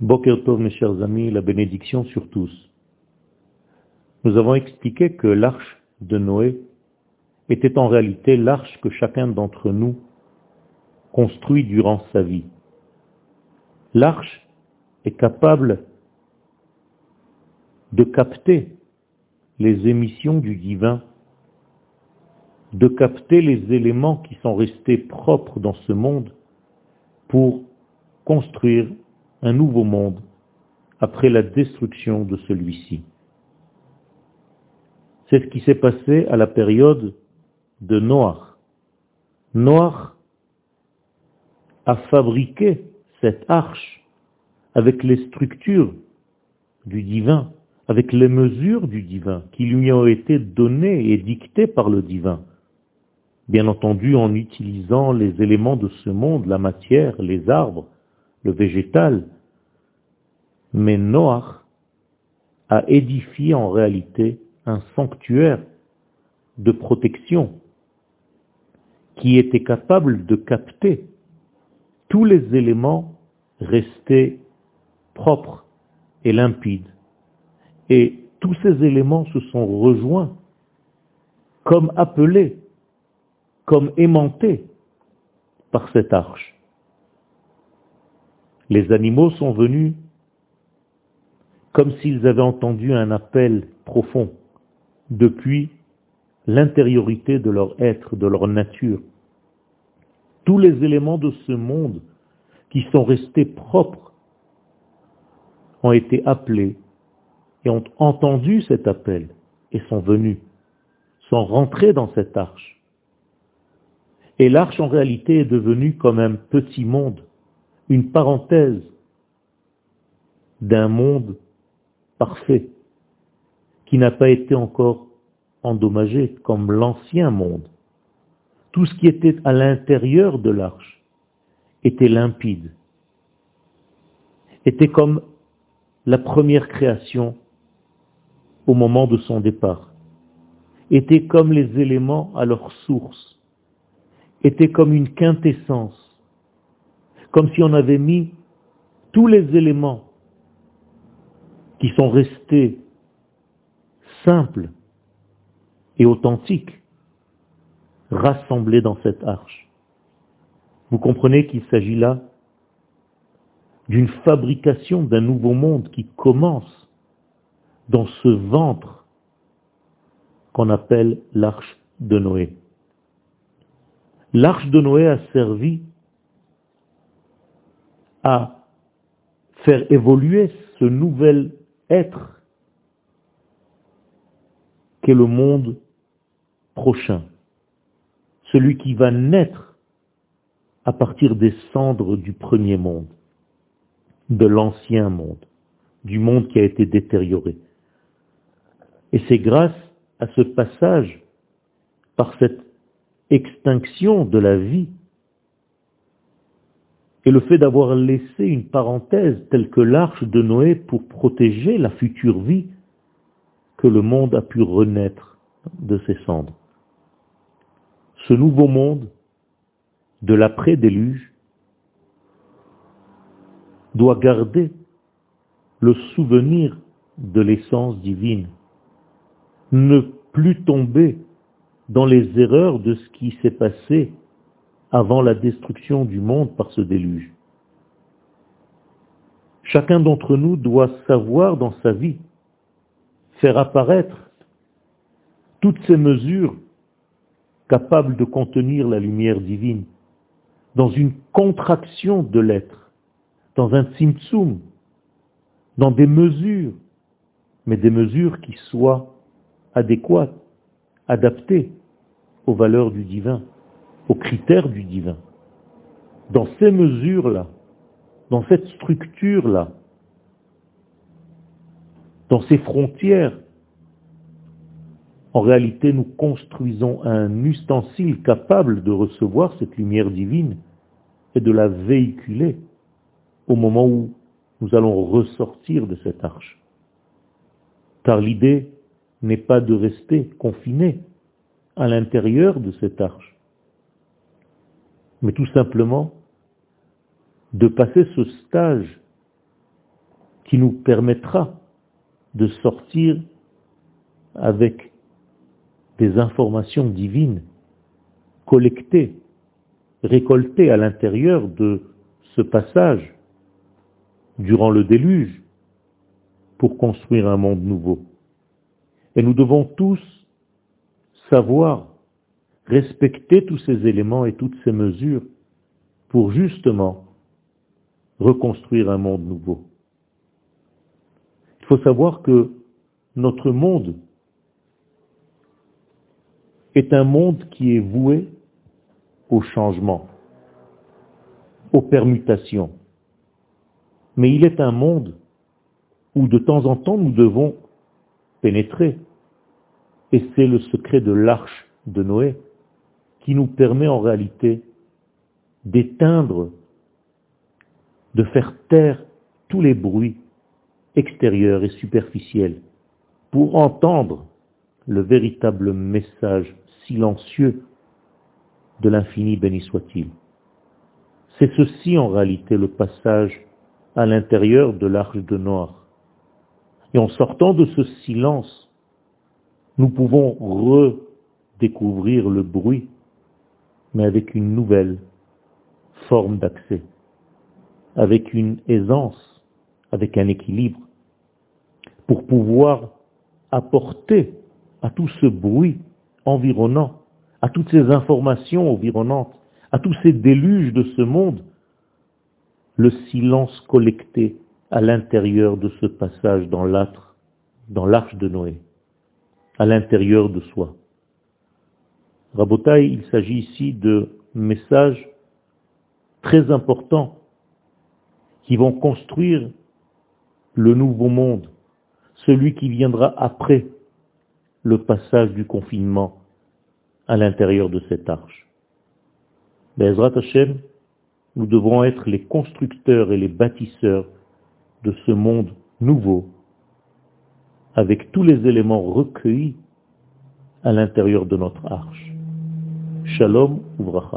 Boker Tov, mes chers amis, la bénédiction sur tous. Nous avons expliqué que l'arche de Noé était en réalité l'arche que chacun d'entre nous construit durant sa vie. L'arche est capable de capter les émissions du divin, de capter les éléments qui sont restés propres dans ce monde pour construire un nouveau monde après la destruction de celui-ci. C'est ce qui s'est passé à la période de Noach. Noach a fabriqué cette arche avec les structures du divin, avec les mesures du divin qui lui ont été données et dictées par le divin. Bien entendu en utilisant les éléments de ce monde, la matière, les arbres, le végétal. Mais Noach a édifié en réalité un sanctuaire de protection qui était capable de capter tous les éléments restés propres et limpides. Et tous ces éléments se sont rejoints comme appelés, comme aimantés par cette arche. Les animaux sont venus comme s'ils avaient entendu un appel profond depuis l'intériorité de leur être, de leur nature. Tous les éléments de ce monde qui sont restés propres ont été appelés et ont entendu cet appel et sont venus, sont rentrés dans cette arche. Et l'arche en réalité est devenue comme un petit monde, une parenthèse d'un monde parfait qui n'a pas été encore endommagé comme l'ancien monde. Tout ce qui était à l'intérieur de l'arche était limpide, était comme la première création au moment de son départ, était comme les éléments à leur source, était comme une quintessence, comme si on avait mis tous les éléments qui sont restés simple et authentique rassemblés dans cette arche. Vous comprenez qu'il s'agit là d'une fabrication d'un nouveau monde qui commence dans ce ventre qu'on appelle l'arche de Noé. L'arche de Noé a servi à faire évoluer ce nouvel être qu'est le monde prochain, celui qui va naître à partir des cendres du premier monde, de l'ancien monde, du monde qui a été détérioré. Et c'est grâce à ce passage, par cette extinction de la vie, et le fait d'avoir laissé une parenthèse telle que l'arche de Noé pour protéger la future vie, que le monde a pu renaître de ses cendres. Ce nouveau monde de l'après-déluge doit garder le souvenir de l'essence divine, ne plus tomber dans les erreurs de ce qui s'est passé avant la destruction du monde par ce déluge. Chacun d'entre nous doit savoir dans sa vie faire apparaître toutes ces mesures capables de contenir la lumière divine dans une contraction de l'être, dans un tzimtzum, dans des mesures, mais des mesures qui soient adéquates, adaptées aux valeurs du divin, aux critères du divin. Dans ces mesures-là, dans cette structure-là, dans ces frontières, en réalité, nous construisons un ustensile capable de recevoir cette lumière divine et de la véhiculer au moment où nous allons ressortir de cette arche. Car l'idée n'est pas de rester confiné à l'intérieur de cette arche, mais tout simplement de passer ce stage qui nous permettra de sortir avec des informations divines collectées, récoltées à l'intérieur de ce passage durant le déluge pour construire un monde nouveau. Et nous devons tous savoir respecter tous ces éléments et toutes ces mesures pour justement reconstruire un monde nouveau. Il faut savoir que notre monde est un monde qui est voué au changement, aux permutations. Mais il est un monde où de temps en temps nous devons pénétrer. Et c'est le secret de l'arche de Noé qui nous permet en réalité d'éteindre, de faire taire tous les bruits extérieurs et superficiels pour entendre le véritable message silencieux de l'infini béni soit-il. C'est ceci en réalité le passage à l'intérieur de l'arche de Noir. Et en sortant de ce silence, nous pouvons redécouvrir le bruit, mais avec une nouvelle forme d'accès, avec une aisance, avec un équilibre, pour pouvoir apporter à tout ce bruit environnant, à toutes ces informations environnantes, à tous ces déluges de ce monde, le silence collecté à l'intérieur de ce passage dans l'âtre, dans l'arche de Noé, à l'intérieur de soi. Rabotai, il s'agit ici de messages très importants qui vont construire le nouveau monde, celui qui viendra après le passage du confinement à l'intérieur de cette arche. Bezrat Hashem, nous devrons être les constructeurs et les bâtisseurs de ce monde nouveau, avec tous les éléments recueillis à l'intérieur de notre arche. שלום וברכה.